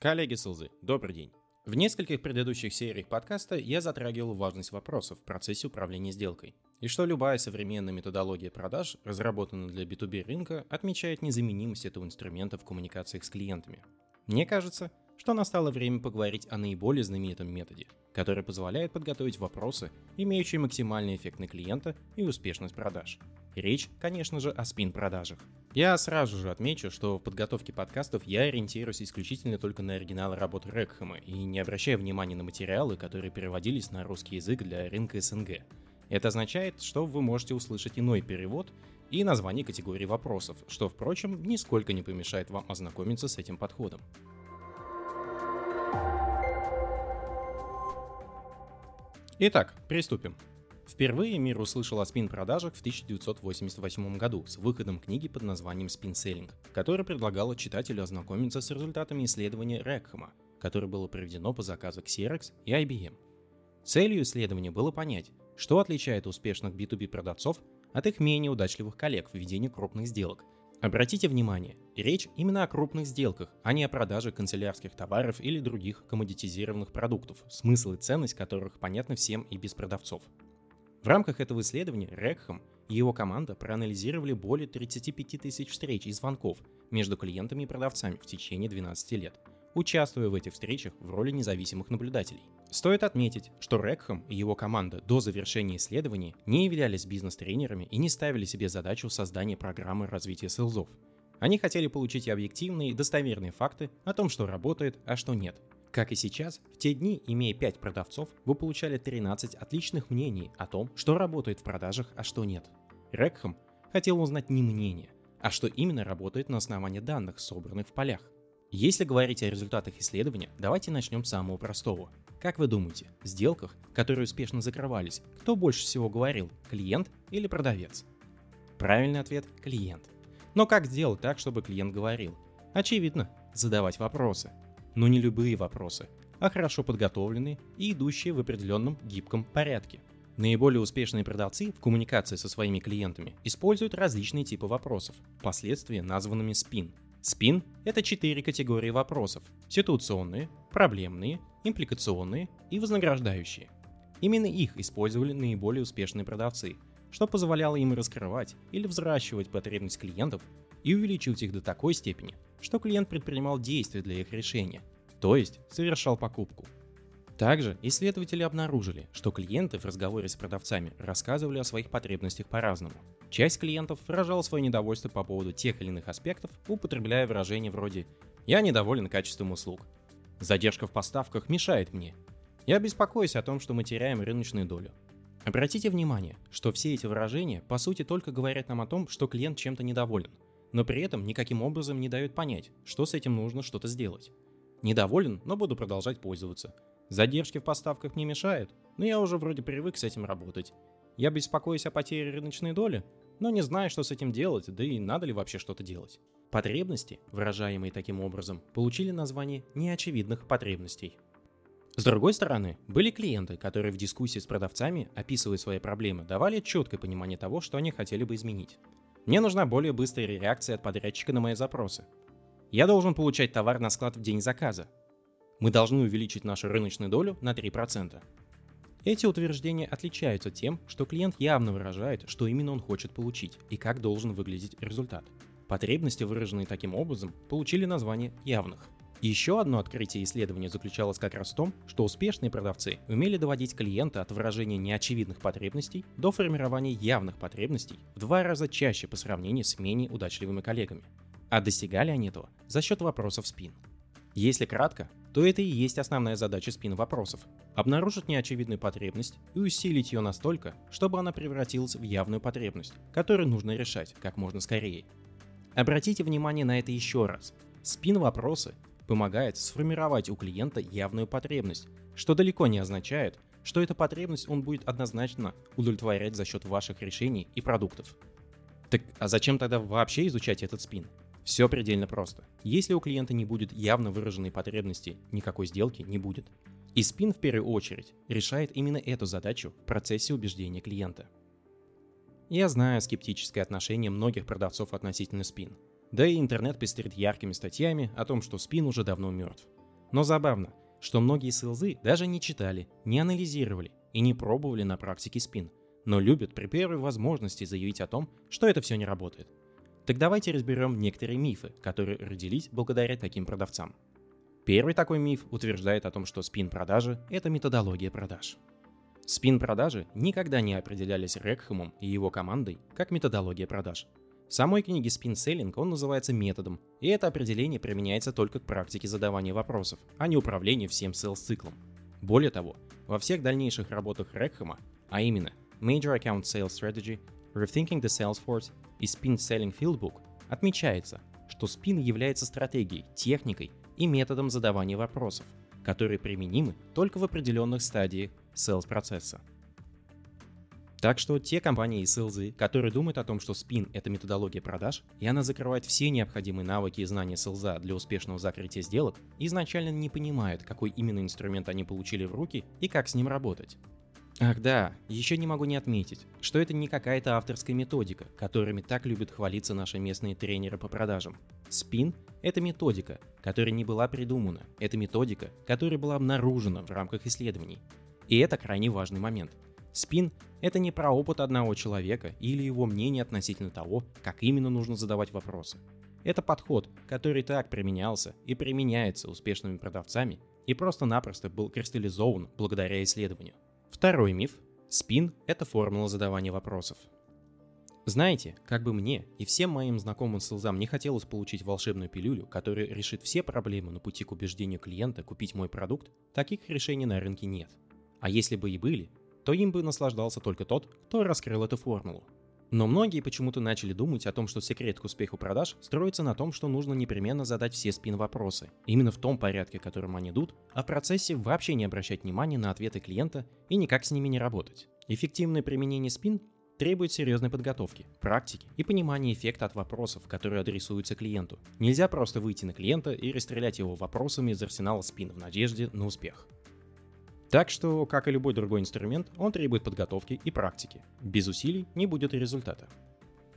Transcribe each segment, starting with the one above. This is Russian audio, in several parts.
Коллеги Сылзы, добрый день. В нескольких предыдущих сериях подкаста я затрагивал важность вопросов в процессе управления сделкой. И что любая современная методология продаж, разработанная для B2B рынка, отмечает незаменимость этого инструмента в коммуникациях с клиентами. Мне кажется, что настало время поговорить о наиболее знаменитом методе, который позволяет подготовить вопросы, имеющие максимальный эффект на клиента и успешность продаж. Речь, конечно же, о спин-продажах. Я сразу же отмечу, что в подготовке подкастов я ориентируюсь исключительно только на оригиналы работ Рекхэма и не обращаю внимания на материалы, которые переводились на русский язык для рынка СНГ. Это означает, что вы можете услышать иной перевод и название категории вопросов, что, впрочем, нисколько не помешает вам ознакомиться с этим подходом. Итак, приступим. Впервые мир услышал о спин-продажах в 1988 году с выходом книги под названием Spin Selling, которая предлагала читателю ознакомиться с результатами исследования Рекхэма, которое было проведено по заказу Xerox и IBM. Целью исследования было понять, что отличает успешных B2B продавцов от их менее удачливых коллег в ведении крупных сделок – Обратите внимание, речь именно о крупных сделках, а не о продаже канцелярских товаров или других коммодитизированных продуктов, смысл и ценность которых понятны всем и без продавцов. В рамках этого исследования Рекхам и его команда проанализировали более 35 тысяч встреч и звонков между клиентами и продавцами в течение 12 лет, участвуя в этих встречах в роли независимых наблюдателей. Стоит отметить, что Рекхэм и его команда до завершения исследования не являлись бизнес-тренерами и не ставили себе задачу создания программы развития селзов. Они хотели получить объективные и достоверные факты о том, что работает, а что нет. Как и сейчас, в те дни, имея 5 продавцов, вы получали 13 отличных мнений о том, что работает в продажах, а что нет. Рекхэм хотел узнать не мнение, а что именно работает на основании данных, собранных в полях. Если говорить о результатах исследования, давайте начнем с самого простого. Как вы думаете, в сделках, которые успешно закрывались, кто больше всего говорил, клиент или продавец? Правильный ответ – клиент. Но как сделать так, чтобы клиент говорил? Очевидно, задавать вопросы. Но не любые вопросы, а хорошо подготовленные и идущие в определенном гибком порядке. Наиболее успешные продавцы в коммуникации со своими клиентами используют различные типы вопросов, впоследствии названными спин – Спин – это четыре категории вопросов – ситуационные, проблемные, импликационные и вознаграждающие. Именно их использовали наиболее успешные продавцы, что позволяло им раскрывать или взращивать потребность клиентов и увеличивать их до такой степени, что клиент предпринимал действия для их решения, то есть совершал покупку – также исследователи обнаружили, что клиенты в разговоре с продавцами рассказывали о своих потребностях по-разному. Часть клиентов выражала свое недовольство по поводу тех или иных аспектов, употребляя выражения вроде «я недоволен качеством услуг», «задержка в поставках мешает мне», «я беспокоюсь о том, что мы теряем рыночную долю». Обратите внимание, что все эти выражения по сути только говорят нам о том, что клиент чем-то недоволен, но при этом никаким образом не дают понять, что с этим нужно что-то сделать. Недоволен, но буду продолжать пользоваться – Задержки в поставках не мешают, но я уже вроде привык с этим работать. Я беспокоюсь о потере рыночной доли, но не знаю, что с этим делать, да и надо ли вообще что-то делать. Потребности, выражаемые таким образом, получили название неочевидных потребностей. С другой стороны, были клиенты, которые в дискуссии с продавцами, описывая свои проблемы, давали четкое понимание того, что они хотели бы изменить. Мне нужна более быстрая реакция от подрядчика на мои запросы. Я должен получать товар на склад в день заказа, мы должны увеличить нашу рыночную долю на 3%. Эти утверждения отличаются тем, что клиент явно выражает, что именно он хочет получить и как должен выглядеть результат. Потребности, выраженные таким образом, получили название явных. Еще одно открытие исследования заключалось как раз в том, что успешные продавцы умели доводить клиента от выражения неочевидных потребностей до формирования явных потребностей в два раза чаще по сравнению с менее удачливыми коллегами. А достигали они этого за счет вопросов спин. Если кратко, то это и есть основная задача спин вопросов – обнаружить неочевидную потребность и усилить ее настолько, чтобы она превратилась в явную потребность, которую нужно решать как можно скорее. Обратите внимание на это еще раз. Спин вопросы помогает сформировать у клиента явную потребность, что далеко не означает, что эта потребность он будет однозначно удовлетворять за счет ваших решений и продуктов. Так а зачем тогда вообще изучать этот спин? Все предельно просто. Если у клиента не будет явно выраженной потребности, никакой сделки не будет. И спин в первую очередь решает именно эту задачу в процессе убеждения клиента. Я знаю скептическое отношение многих продавцов относительно спин. Да и интернет пестрит яркими статьями о том, что спин уже давно мертв. Но забавно, что многие селзы даже не читали, не анализировали и не пробовали на практике спин, но любят при первой возможности заявить о том, что это все не работает. Так давайте разберем некоторые мифы, которые родились благодаря таким продавцам. Первый такой миф утверждает о том, что спин-продажи – это методология продаж. Спин-продажи никогда не определялись Рекхэмом и его командой как методология продаж. В самой книге Spin Selling он называется методом, и это определение применяется только к практике задавания вопросов, а не управлению всем sales-циклом. Более того, во всех дальнейших работах Рекхэма, а именно Major Account Sales Strategy, Rethinking the Salesforce и Spin Selling Fieldbook, отмечается, что спин является стратегией, техникой и методом задавания вопросов, которые применимы только в определенных стадиях sales процесса. Так что те компании и селзы, которые думают о том, что спин — это методология продаж, и она закрывает все необходимые навыки и знания селза для успешного закрытия сделок, изначально не понимают, какой именно инструмент они получили в руки и как с ним работать. Ах да, еще не могу не отметить, что это не какая-то авторская методика, которыми так любят хвалиться наши местные тренеры по продажам. Спин – это методика, которая не была придумана, это методика, которая была обнаружена в рамках исследований. И это крайне важный момент – Спин — это не про опыт одного человека или его мнение относительно того, как именно нужно задавать вопросы. Это подход, который так применялся и применяется успешными продавцами и просто-напросто был кристаллизован благодаря исследованию. Второй миф – спин – это формула задавания вопросов. Знаете, как бы мне и всем моим знакомым селзам не хотелось получить волшебную пилюлю, которая решит все проблемы на пути к убеждению клиента купить мой продукт, таких решений на рынке нет. А если бы и были, то им бы наслаждался только тот, кто раскрыл эту формулу. Но многие почему-то начали думать о том, что секрет к успеху продаж строится на том, что нужно непременно задать все спин-вопросы, именно в том порядке, которым они идут, а в процессе вообще не обращать внимания на ответы клиента и никак с ними не работать. Эффективное применение спин требует серьезной подготовки, практики и понимания эффекта от вопросов, которые адресуются клиенту. Нельзя просто выйти на клиента и расстрелять его вопросами из арсенала спин в надежде на успех. Так что, как и любой другой инструмент, он требует подготовки и практики. Без усилий не будет результата.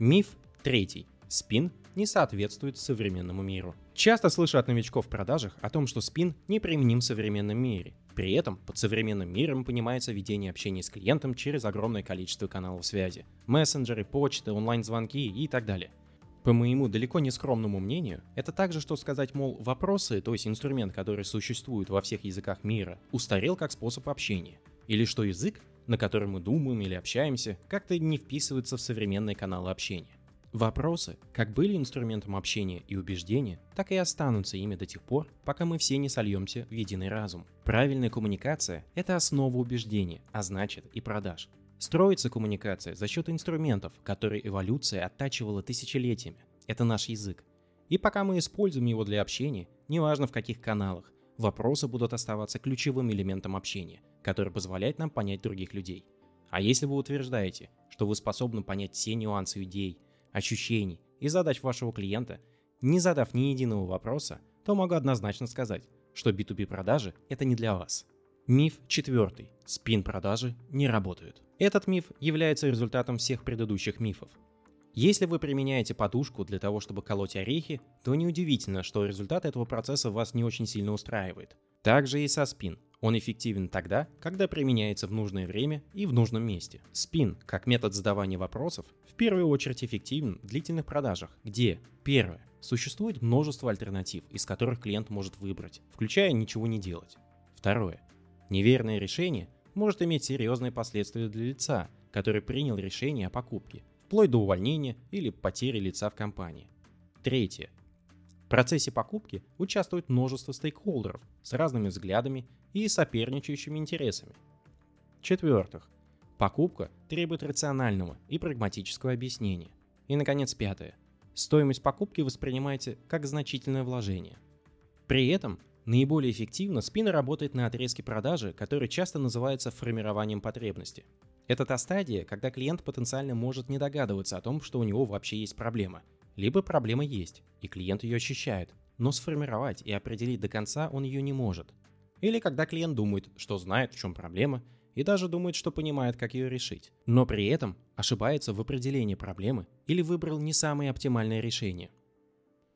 Миф третий. Спин не соответствует современному миру. Часто слышу от новичков в продажах о том, что спин неприменим в современном мире. При этом под современным миром понимается ведение общения с клиентом через огромное количество каналов связи. Мессенджеры, почты, онлайн-звонки и так далее – по моему далеко не скромному мнению, это также, что сказать, мол, вопросы, то есть инструмент, который существует во всех языках мира, устарел как способ общения. Или что язык, на котором мы думаем или общаемся, как-то не вписывается в современные каналы общения. Вопросы как были инструментом общения и убеждения, так и останутся ими до тех пор, пока мы все не сольемся в единый разум. Правильная коммуникация – это основа убеждения, а значит и продаж. Строится коммуникация за счет инструментов, которые эволюция оттачивала тысячелетиями. Это наш язык. И пока мы используем его для общения, неважно в каких каналах, вопросы будут оставаться ключевым элементом общения, который позволяет нам понять других людей. А если вы утверждаете, что вы способны понять все нюансы идей, ощущений и задач вашего клиента, не задав ни единого вопроса, то могу однозначно сказать, что B2B продажи – это не для вас. Миф четвертый. Спин-продажи не работают. Этот миф является результатом всех предыдущих мифов. Если вы применяете подушку для того, чтобы колоть орехи, то неудивительно, что результат этого процесса вас не очень сильно устраивает. Также и со спин. Он эффективен тогда, когда применяется в нужное время и в нужном месте. Спин, как метод задавания вопросов, в первую очередь эффективен в длительных продажах, где, первое, существует множество альтернатив, из которых клиент может выбрать, включая ничего не делать. Второе, Неверное решение может иметь серьезные последствия для лица, который принял решение о покупке, вплоть до увольнения или потери лица в компании. Третье. В процессе покупки участвует множество стейкхолдеров с разными взглядами и соперничающими интересами. В-четвертых, покупка требует рационального и прагматического объяснения. И, наконец, пятое. Стоимость покупки воспринимайте как значительное вложение. При этом Наиболее эффективно спина работает на отрезке продажи, который часто называется формированием потребности. Это та стадия, когда клиент потенциально может не догадываться о том, что у него вообще есть проблема. Либо проблема есть, и клиент ее ощущает, но сформировать и определить до конца он ее не может. Или когда клиент думает, что знает, в чем проблема, и даже думает, что понимает, как ее решить, но при этом ошибается в определении проблемы или выбрал не самое оптимальное решение.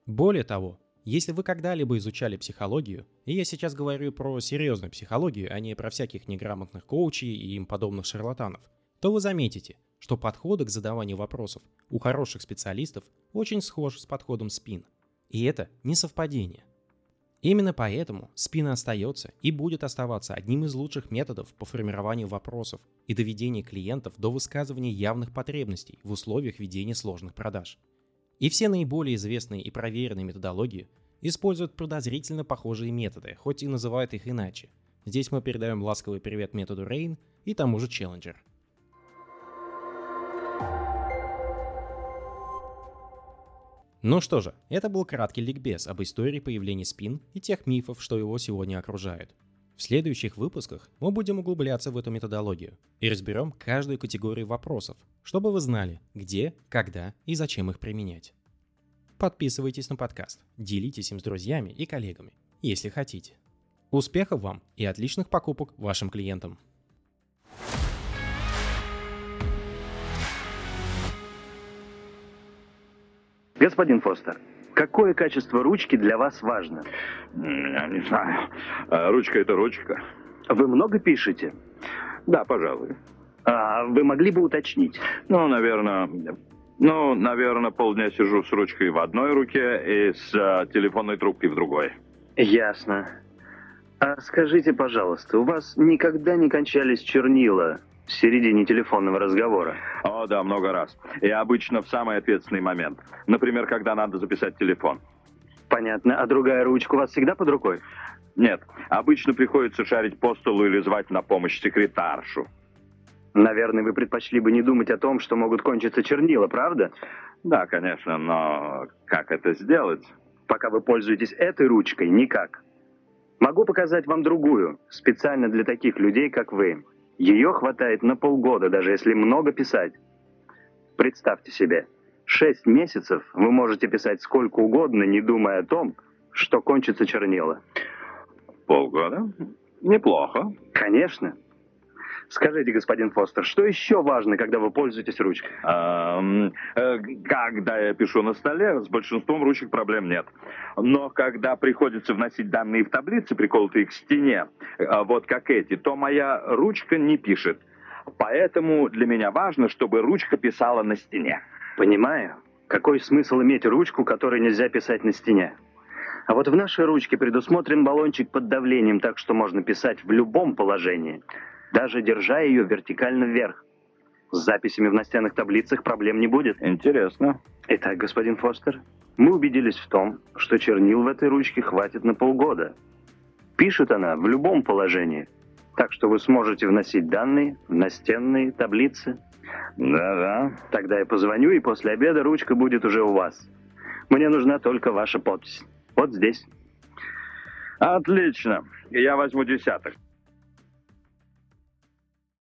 Более того, Если вы когда-либо изучали психологию, и я сейчас говорю про серьезную психологию, а не про всяких неграмотных коучей и им подобных шарлатанов, то вы заметите, что подходы к задаванию вопросов у хороших специалистов очень схожи с подходом спин. И это не совпадение. Именно поэтому спина остается и будет оставаться одним из лучших методов по формированию вопросов и доведения клиентов до высказывания явных потребностей в условиях ведения сложных продаж. И все наиболее известные и проверенные методологии используют подозрительно похожие методы, хоть и называют их иначе. Здесь мы передаем ласковый привет методу Rain и тому же Challenger. Ну что же, это был краткий ликбез об истории появления спин и тех мифов, что его сегодня окружают. В следующих выпусках мы будем углубляться в эту методологию и разберем каждую категорию вопросов, чтобы вы знали, где, когда и зачем их применять. Подписывайтесь на подкаст, делитесь им с друзьями и коллегами, если хотите. Успехов вам и отличных покупок вашим клиентам! Господин Фостер, какое качество ручки для вас важно? Я не знаю. А ручка это ручка. Вы много пишете? Да, пожалуй. А вы могли бы уточнить? Ну, наверное, ну, наверное, полдня сижу с ручкой в одной руке и с а, телефонной трубкой в другой. Ясно. А скажите, пожалуйста, у вас никогда не кончались чернила в середине телефонного разговора? О, да, много раз. И обычно в самый ответственный момент. Например, когда надо записать телефон. Понятно. А другая ручка у вас всегда под рукой? Нет. Обычно приходится шарить по столу или звать на помощь секретаршу. Наверное, вы предпочли бы не думать о том, что могут кончиться чернила, правда? Да, конечно, но как это сделать? Пока вы пользуетесь этой ручкой, никак. Могу показать вам другую, специально для таких людей, как вы. Ее хватает на полгода, даже если много писать. Представьте себе, шесть месяцев вы можете писать сколько угодно, не думая о том, что кончится чернила. Полгода? Неплохо. Конечно. Скажите, господин Фостер, что еще важно, когда вы пользуетесь ручкой? Э, когда я пишу на столе, с большинством ручек проблем нет. Но когда приходится вносить данные в таблицы, приколотые к стене, э, вот как эти, то моя ручка не пишет. Поэтому для меня важно, чтобы ручка писала на стене. Понимаю. Какой смысл иметь ручку, которой нельзя писать на стене? А вот в нашей ручке предусмотрен баллончик под давлением, так что можно писать в любом положении даже держа ее вертикально вверх. С записями в настенных таблицах проблем не будет. Интересно. Итак, господин Фостер, мы убедились в том, что чернил в этой ручке хватит на полгода. Пишет она в любом положении, так что вы сможете вносить данные в настенные таблицы. Да-да. Тогда я позвоню, и после обеда ручка будет уже у вас. Мне нужна только ваша подпись. Вот здесь. Отлично. Я возьму десяток.